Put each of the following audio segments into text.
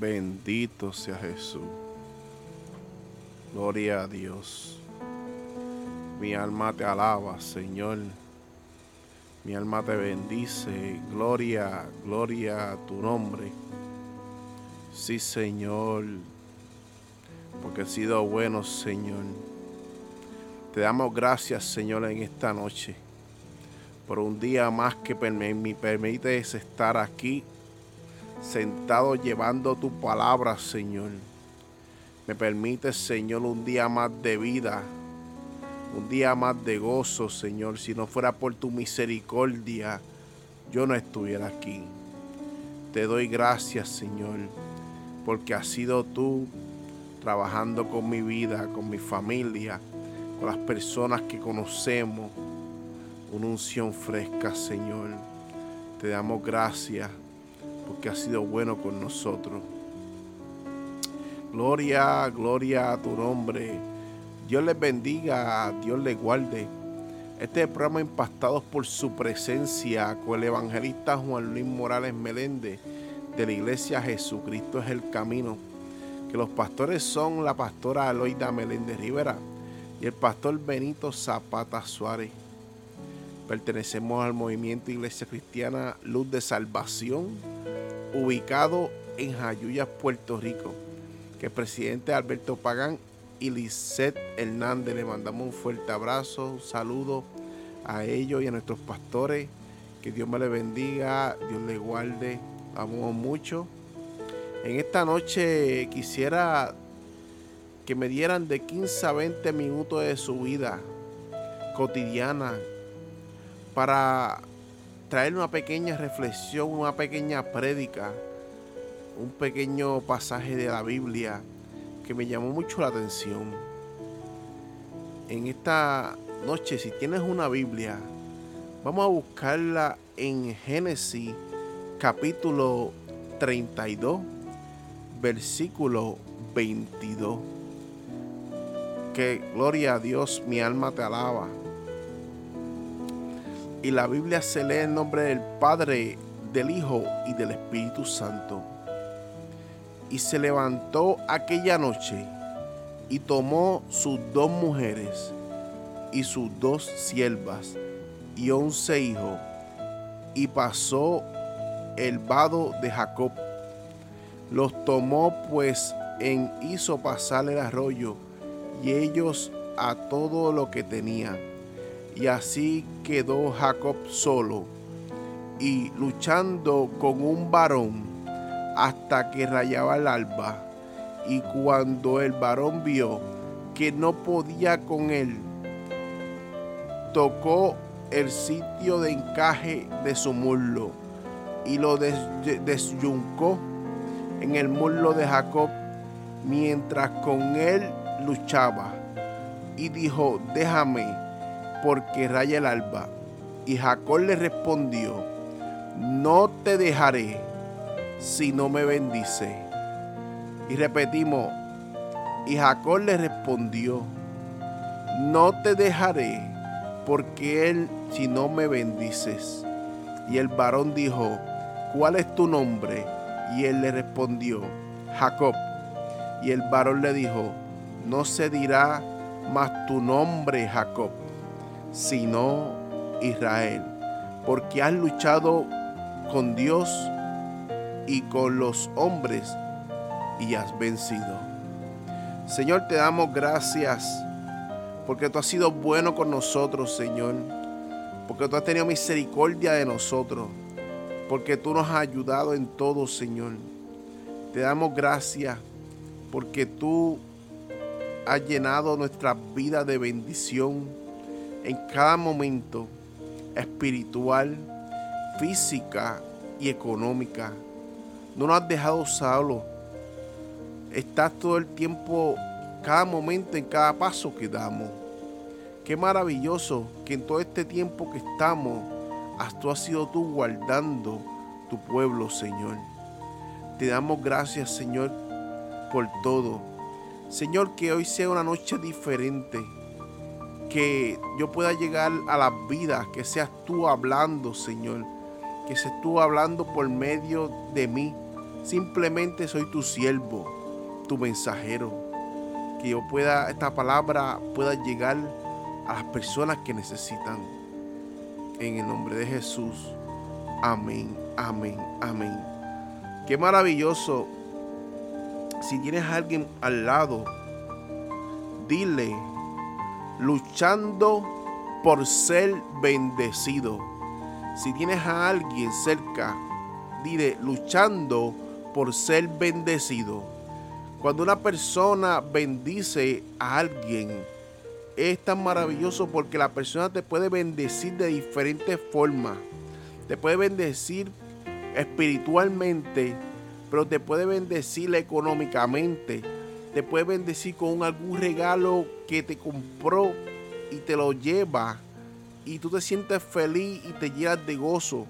Bendito sea Jesús. Gloria a Dios. Mi alma te alaba, Señor. Mi alma te bendice. Gloria, gloria a tu nombre. Sí, Señor. Porque has sido bueno, Señor. Te damos gracias, Señor, en esta noche. Por un día más que me permites estar aquí sentado llevando tu palabra, Señor. Me permite, Señor, un día más de vida, un día más de gozo, Señor. Si no fuera por tu misericordia, yo no estuviera aquí. Te doy gracias, Señor, porque has sido tú trabajando con mi vida, con mi familia, con las personas que conocemos. Una unción fresca, Señor. Te damos gracias porque ha sido bueno con nosotros. Gloria, gloria a tu nombre. Dios les bendiga, Dios les guarde. Este programa Impactados por su presencia con el evangelista Juan Luis Morales Meléndez de la iglesia Jesucristo es el camino. Que los pastores son la pastora Aloida Meléndez Rivera y el pastor Benito Zapata Suárez. Pertenecemos al movimiento Iglesia Cristiana Luz de Salvación ubicado en Jayuya, Puerto Rico, que el presidente Alberto Pagán y Lisette Hernández le mandamos un fuerte abrazo, un saludo a ellos y a nuestros pastores. Que Dios me les bendiga, Dios les guarde, amo mucho. En esta noche quisiera que me dieran de 15 a 20 minutos de su vida cotidiana para traer una pequeña reflexión, una pequeña prédica, un pequeño pasaje de la Biblia que me llamó mucho la atención. En esta noche, si tienes una Biblia, vamos a buscarla en Génesis capítulo 32, versículo 22. Que gloria a Dios, mi alma te alaba y la Biblia se lee en nombre del Padre, del Hijo y del Espíritu Santo. Y se levantó aquella noche y tomó sus dos mujeres y sus dos siervas y once hijos y pasó el vado de Jacob. Los tomó pues en hizo pasar el arroyo y ellos a todo lo que tenían y así quedó Jacob solo y luchando con un varón hasta que rayaba el alba. Y cuando el varón vio que no podía con él, tocó el sitio de encaje de su muslo y lo desyuncó en el muslo de Jacob mientras con él luchaba. Y dijo, déjame porque raya el alba. Y Jacob le respondió, no te dejaré si no me bendice. Y repetimos, y Jacob le respondió, no te dejaré porque él si no me bendices. Y el varón dijo, ¿cuál es tu nombre? Y él le respondió, Jacob. Y el varón le dijo, no se dirá más tu nombre Jacob, sino Israel, porque has luchado con Dios y con los hombres y has vencido. Señor, te damos gracias porque tú has sido bueno con nosotros, Señor, porque tú has tenido misericordia de nosotros, porque tú nos has ayudado en todo, Señor. Te damos gracias porque tú has llenado nuestra vida de bendición en cada momento espiritual, física y económica. No nos has dejado solo. Estás todo el tiempo, cada momento, en cada paso que damos. Qué maravilloso que en todo este tiempo que estamos, tú has sido tú guardando tu pueblo, Señor. Te damos gracias, Señor, por todo. Señor, que hoy sea una noche diferente que yo pueda llegar a las vidas, que seas tú hablando, Señor, que seas tú hablando por medio de mí, Simplemente soy tu siervo, tu mensajero. Que yo pueda, esta palabra pueda llegar a las personas que necesitan. En el nombre de Jesús. Amén, amén, amén. Qué maravilloso. Si tienes a alguien al lado, dile, luchando por ser bendecido. Si tienes a alguien cerca, dile, luchando por ser bendecido. Cuando una persona bendice a alguien, es tan maravilloso porque la persona te puede bendecir de diferentes formas. Te puede bendecir espiritualmente, pero te puede bendecir económicamente. Te puede bendecir con algún regalo que te compró y te lo lleva y tú te sientes feliz y te llenas de gozo.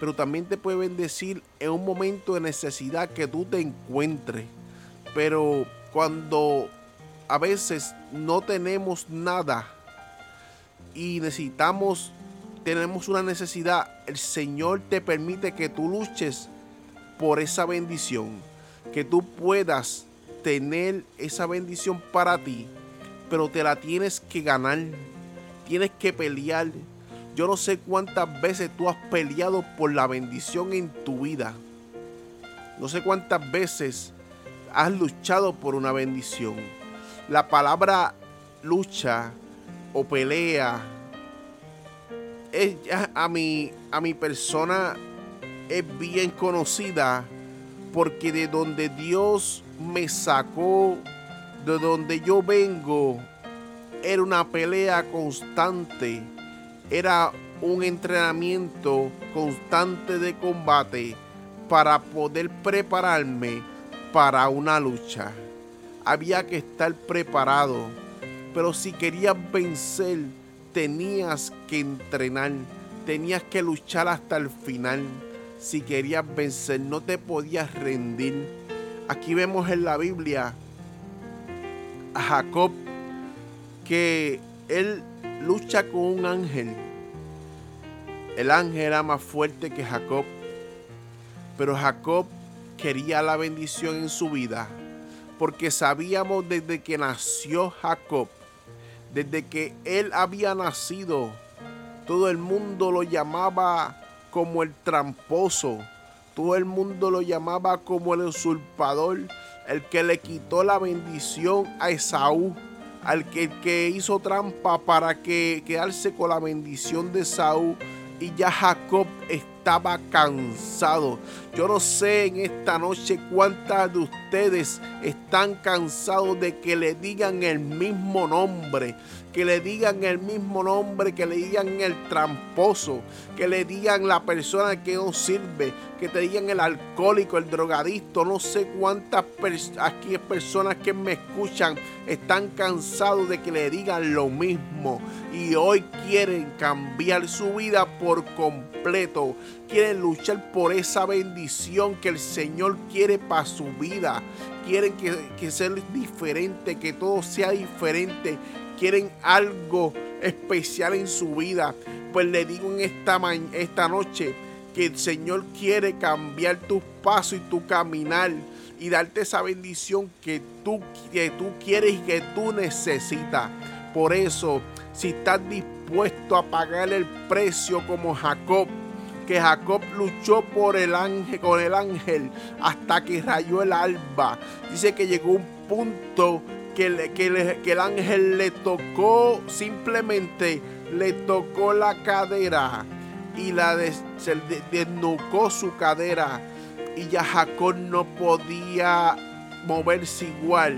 Pero también te puede bendecir en un momento de necesidad que tú te encuentres. Pero cuando a veces no tenemos nada y necesitamos, tenemos una necesidad, el Señor te permite que tú luches por esa bendición, que tú puedas tener esa bendición para ti, pero te la tienes que ganar, tienes que pelear. Yo no sé cuántas veces tú has peleado por la bendición en tu vida. No sé cuántas veces has luchado por una bendición. La palabra lucha o pelea es a mi, a mi persona es bien conocida porque de donde Dios me sacó, de donde yo vengo, era una pelea constante, era un entrenamiento constante de combate para poder prepararme para una lucha. Había que estar preparado, pero si querías vencer, tenías que entrenar, tenías que luchar hasta el final. Si querías vencer, no te podías rendir. Aquí vemos en la Biblia a Jacob que él lucha con un ángel. El ángel era más fuerte que Jacob, pero Jacob quería la bendición en su vida, porque sabíamos desde que nació Jacob, desde que él había nacido, todo el mundo lo llamaba como el tramposo, todo el mundo lo llamaba como el usurpador, el que le quitó la bendición a Esaú, al que, que hizo trampa para que quedarse con la bendición de Esaú. Y ya Jacob estaba cansado. Yo no sé en esta noche cuántas de ustedes están cansados de que le digan el mismo nombre, que le digan el mismo nombre, que le digan el tramposo, que le digan la persona que no sirve, que te digan el alcohólico, el drogadicto, no sé cuántas aquí personas que me escuchan están cansados de que le digan lo mismo y hoy quieren cambiar su vida por completo, quieren luchar por esa bendición que el Señor quiere para su vida, quieren que, que sea diferente, que todo sea diferente, quieren algo especial en su vida. Pues le digo en esta, esta noche, que el Señor quiere cambiar tus pasos y tu caminar y darte esa bendición que tú, que tú quieres y que tú necesitas. Por eso, si estás dispuesto a pagar el precio como Jacob, que Jacob luchó por el ángel, con el ángel hasta que rayó el alba. Dice que llegó un punto que, que, que el ángel le tocó, simplemente le tocó la cadera y la se desnucó su cadera y ya Jacob no podía moverse igual,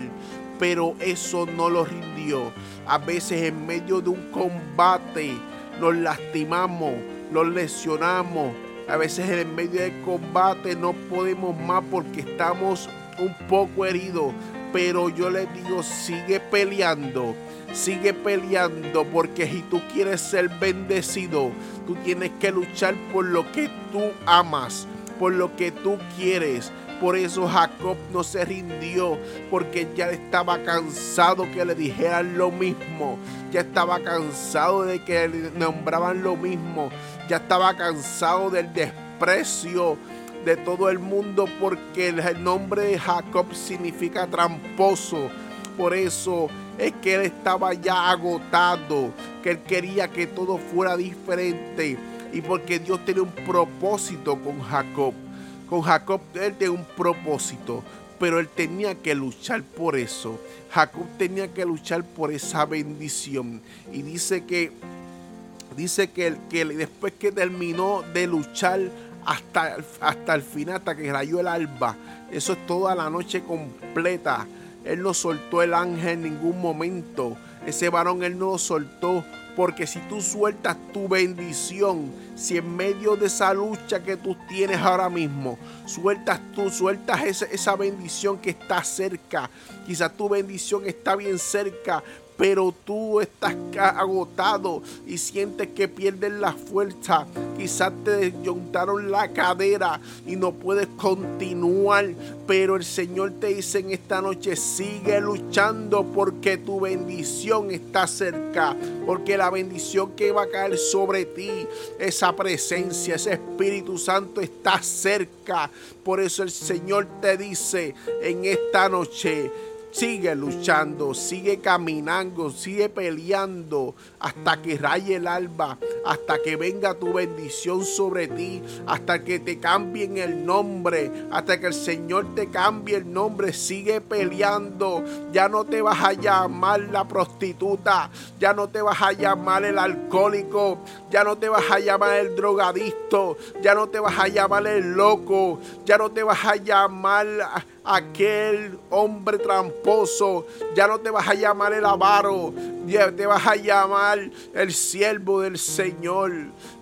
pero eso no lo rindió. A veces en medio de un combate nos lastimamos, nos lesionamos. A veces en medio del combate no podemos más porque estamos un poco heridos. Pero yo les digo, sigue peleando Sigue peleando porque si tú quieres ser bendecido, tú tienes que luchar por lo que tú amas, por lo que tú quieres. Por eso Jacob no se rindió, porque ya estaba cansado que le dijeran lo mismo. Ya estaba cansado de que le nombraban lo mismo. Ya estaba cansado del desprecio de todo el mundo porque el nombre de Jacob significa tramposo. Por eso es que él estaba ya agotado, que él quería que todo fuera diferente y porque Dios tenía un propósito con Jacob. Con Jacob él tenía un propósito, pero él tenía que luchar por eso. Jacob tenía que luchar por esa bendición y dice que dice que, que después que terminó de luchar hasta, hasta el final, hasta que rayó el alba, eso es toda la noche completa él no soltó el ángel en ningún momento. Ese varón Él no lo soltó. Porque si tú sueltas tu bendición, si en medio de esa lucha que tú tienes ahora mismo, sueltas tú, sueltas esa, esa bendición que está cerca, quizás tu bendición está bien cerca, pero tú estás agotado y sientes que pierdes la fuerza. Quizás te desyuntaron la cadera y no puedes continuar, pero el Señor te dice en esta noche, sigue luchando porque tu bendición está cerca, porque la bendición que va a caer sobre ti, esa presencia, ese Espíritu Santo está cerca. Por eso el Señor te dice en esta noche, Sigue luchando, sigue caminando, sigue peleando hasta que raye el alba, hasta que venga tu bendición sobre ti, hasta que te cambien el nombre, hasta que el Señor te cambie el nombre. Sigue peleando. Ya no te vas a llamar la prostituta, ya no te vas a llamar el alcohólico, ya no te vas a llamar el drogadicto, ya no te vas a llamar el loco, ya no te vas a llamar aquel hombre tramposo. Ya no te vas a llamar el avaro, ya te vas a llamar el siervo del Señor.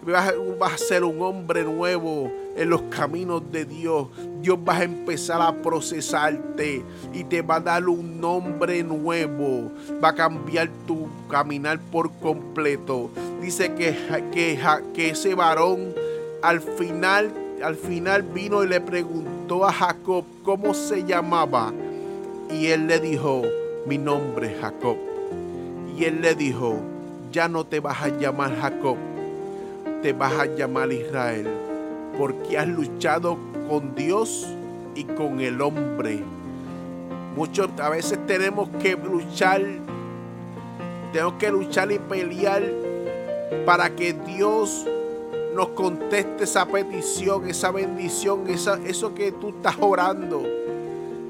Vas, a ser un hombre nuevo en los caminos de Dios. Dios va a empezar a procesarte y te va a dar un nombre nuevo. Va a cambiar tu caminar por completo. Dice que, que, que ese varón al final al final vino y le preguntó a Jacob cómo se llamaba. Y él le dijo, mi nombre es Jacob. Y él le dijo, ya no te vas a llamar Jacob, te vas a llamar Israel, porque has luchado con Dios y con el hombre. Muchos a veces tenemos que luchar, tenemos que luchar y pelear para que Dios nos conteste esa petición, esa bendición, eso que tú estás orando,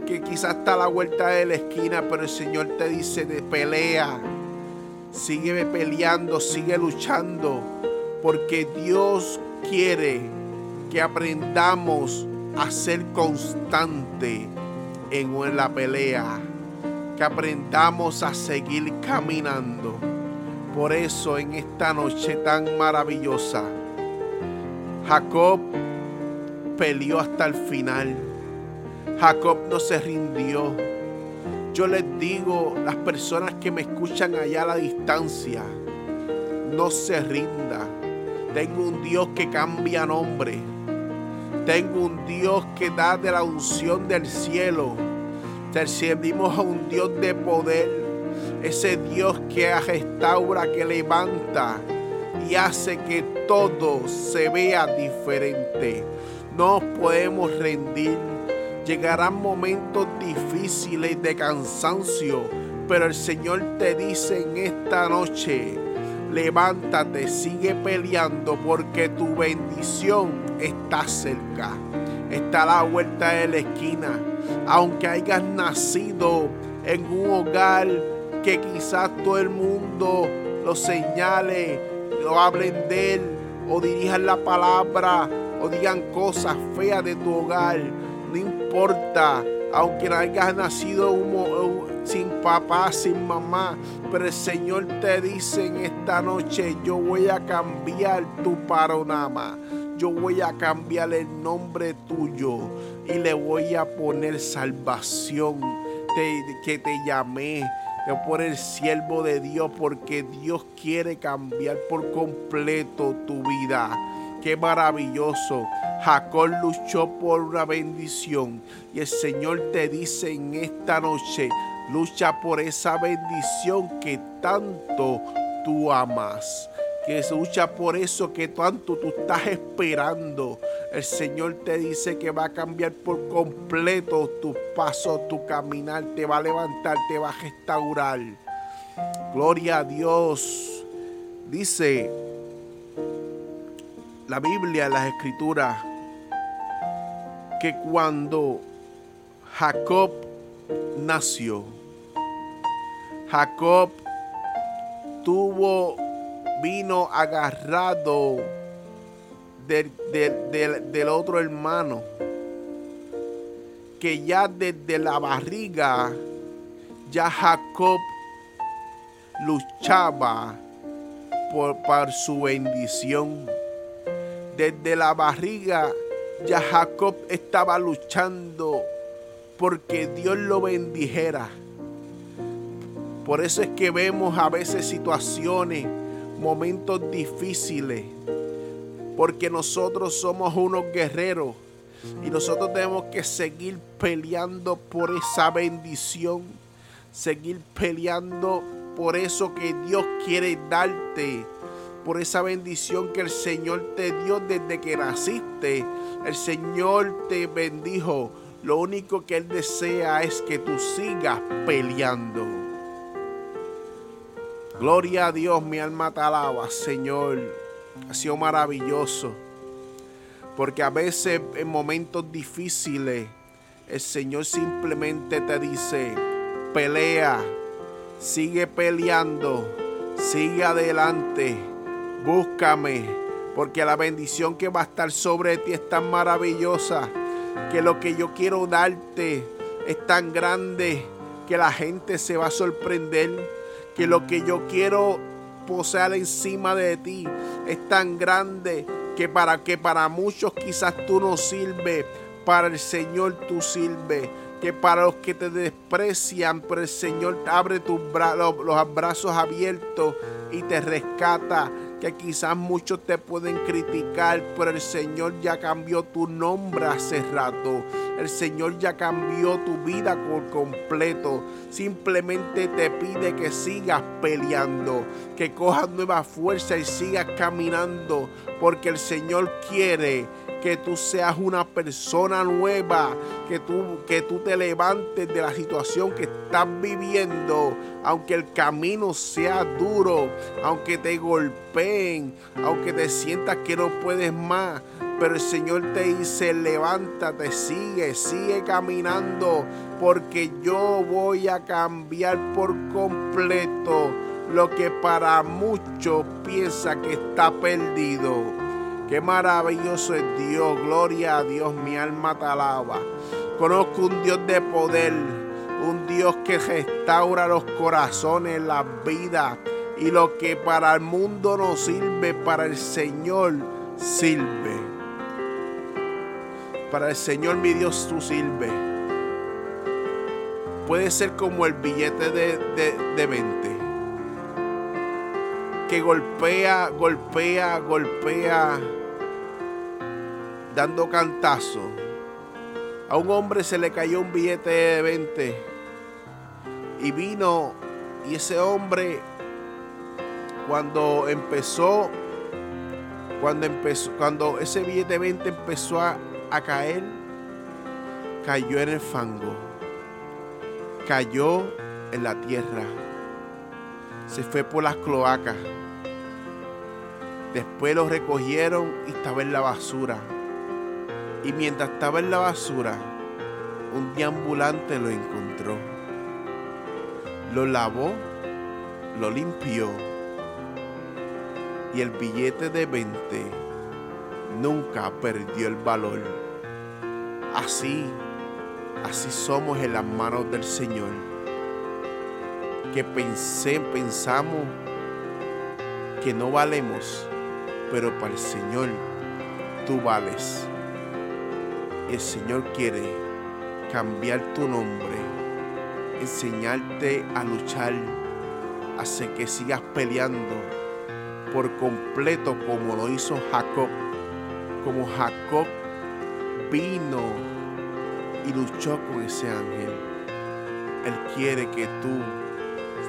que quizás está a la vuelta de la esquina, pero el Señor te dice de pelea, sigue peleando, sigue luchando, porque Dios quiere que aprendamos a ser constante en la pelea, que aprendamos a seguir caminando. Por eso en esta noche tan maravillosa, Jacob peleó hasta el final. Jacob no se rindió. Yo les digo, las personas que me escuchan allá a la distancia, no se rinda. Tengo un Dios que cambia nombre. Tengo un Dios que da de la unción del cielo. Servimos a un Dios de poder. Ese Dios que restaura, que levanta y hace que todo se vea diferente. No podemos rendir. Llegarán momentos difíciles de cansancio, pero el Señor te dice en esta noche, levántate, sigue peleando porque tu bendición está cerca. Está a la vuelta de la esquina. Aunque hayas nacido en un hogar que quizás todo el mundo lo señale o hablen de él, o dirijan la palabra, o digan cosas feas de tu hogar. No importa, aunque no hayas nacido sin papá, sin mamá, pero el Señor te dice en esta noche, yo voy a cambiar tu panorama. Yo voy a cambiar el nombre tuyo y le voy a poner salvación. que te llamé, por el siervo de Dios, porque Dios quiere cambiar por completo tu vida. Qué maravilloso. Jacob luchó por una bendición y el Señor te dice en esta noche, lucha por esa bendición que tanto tú amas que lucha por eso que tanto tú estás esperando. El Señor te dice que va a cambiar por completo tus pasos, tu caminar, te va a levantar, te va a restaurar. Gloria a Dios. Dice la Biblia, las escrituras, que cuando Jacob nació, Jacob tuvo, vino agarrado del, otro hermano, que ya desde la barriga, ya Jacob luchaba por, por su bendición. Desde la barriga ya Jacob estaba luchando porque Dios lo bendijera. Por eso es que vemos a veces situaciones, momentos difíciles, porque nosotros somos unos guerreros y nosotros tenemos que seguir peleando por esa bendición, seguir peleando por eso que Dios quiere darte, por esa bendición que el Señor te dio desde que naciste. El Señor te bendijo. Lo único que Él desea es que tú sigas peleando. Gloria a Dios, mi alma te alaba, Señor. Ha sido maravilloso. Porque a veces en momentos difíciles el Señor simplemente te dice, pelea, sigue peleando, sigue adelante, búscame, porque la bendición que va a estar sobre ti es tan maravillosa, que lo que yo quiero darte es tan grande que la gente se va a sorprender, que lo que yo quiero poseer encima de ti. Es tan grande que para que para muchos quizás tú no sirves, para el Señor tú sirves que para los que te desprecian, pero el Señor abre tus los brazos abiertos y te rescata. Que quizás muchos te pueden criticar, pero el Señor ya cambió tu nombre hace rato. El Señor ya cambió tu vida por completo. Simplemente te pide que sigas peleando, que cojas nueva fuerza y sigas caminando, porque el Señor quiere que tú seas una persona nueva, que tú, que tú te levantes de la situación que estás viviendo, aunque el camino sea duro, aunque te golpeen, aunque te sientas que no puedes más. Pero el Señor te dice, levántate, sigue, sigue caminando, porque yo voy a cambiar por completo lo que para muchos piensa que está perdido. Qué maravilloso es Dios, gloria a Dios, mi alma te alaba. Conozco un Dios de poder, un Dios que restaura los corazones, las vidas y lo que para el mundo no sirve, para el Señor sirve. Para el Señor mi Dios tú sirve. Puede ser como el billete de, de, de 20 que golpea, golpea, golpea dando cantazo. A un hombre se le cayó un billete de 20 y vino y ese hombre cuando empezó cuando empezó cuando ese billete de 20 empezó a, a caer cayó en el fango cayó en la tierra se fue por las cloacas después lo recogieron y estaba en la basura y mientras estaba en la basura, un deambulante lo encontró. Lo lavó, lo limpió y el billete de 20 nunca perdió el valor. Así, así somos en las manos del Señor. Que pensé, pensamos que no valemos, pero para el Señor tú vales el Señor quiere cambiar tu nombre, enseñarte a luchar, hacer que sigas peleando por completo como lo hizo Jacob, como Jacob vino y luchó con ese ángel. Él quiere que tú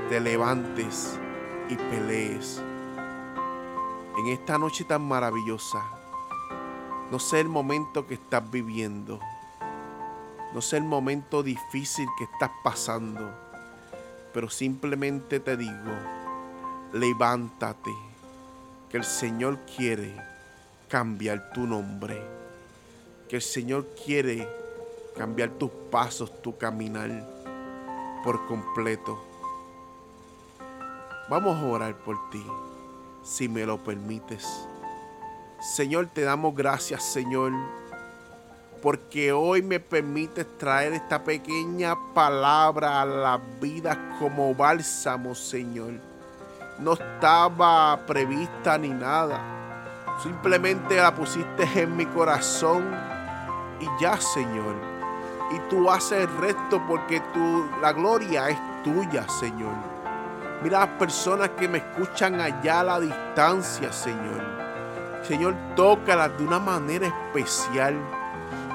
te levantes y pelees. En esta noche tan maravillosa, No sé el momento que estás viviendo. No sé el momento difícil que estás pasando. Pero simplemente te digo, levántate, que el Señor quiere cambiar tu nombre. Que el Señor quiere cambiar tus pasos, tu caminar por completo. Vamos a orar por ti, si me lo permites. Señor, te damos gracias, Señor, porque hoy me permites traer esta pequeña palabra a la vida como bálsamo, Señor. No estaba prevista ni nada. Simplemente la pusiste en mi corazón y ya, Señor. Y tú haces el resto porque tú, la gloria es tuya, Señor. Mira las personas que me escuchan allá a la distancia, Señor. Señor, tócalas de una manera especial.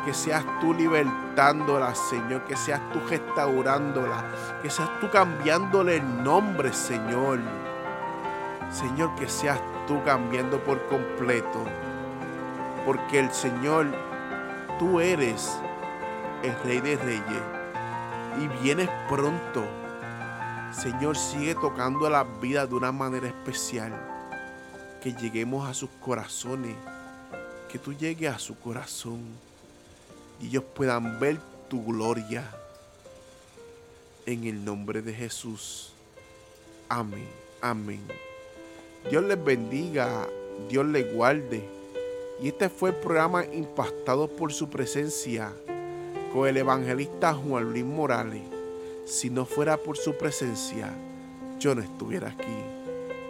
Que seas tú libertándolas, Señor. Que seas tú restaurándolas. Que seas tú cambiándole el nombre, Señor. Señor, que seas tú cambiando por completo. Porque el Señor, tú eres el Rey de Reyes. Y vienes pronto. Señor, sigue tocando la vida de una manera especial. Lleguemos a sus corazones. Que tú llegues a su corazón. Y ellos puedan ver tu gloria. En el nombre de Jesús. Amén. Amén. Dios les bendiga. Dios les guarde. Y este fue el programa impactado por su presencia con el evangelista Juan Luis Morales. Si no fuera por su presencia, yo no estuviera aquí.